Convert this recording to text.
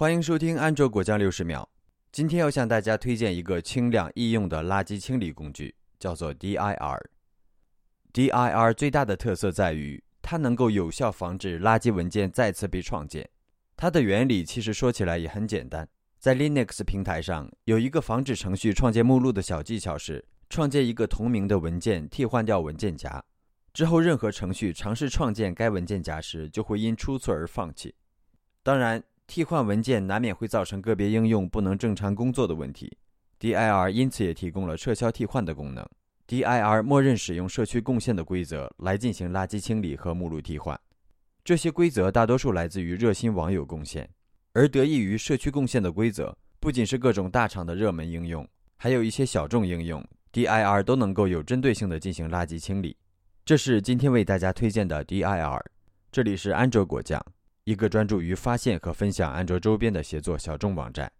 欢迎收听安卓果酱六十秒。今天要向大家推荐一个轻量易用的垃圾清理工具，叫做 DIR。DIR 最大的特色在于，它能够有效防止垃圾文件再次被创建。它的原理其实说起来也很简单，在 Linux 平台上有一个防止程序创建目录的小技巧是，创建一个同名的文件，替换掉文件夹，之后任何程序尝试创建该文件夹时，就会因出错而放弃。当然。替换文件难免会造成个别应用不能正常工作的问题，DIR 因此也提供了撤销替换的功能。DIR 默认使用社区贡献的规则来进行垃圾清理和目录替换，这些规则大多数来自于热心网友贡献，而得益于社区贡献的规则，不仅是各种大厂的热门应用，还有一些小众应用，DIR 都能够有针对性的进行垃圾清理。这是今天为大家推荐的 DIR，这里是安卓果酱。一个专注于发现和分享安卓周边的协作小众网站。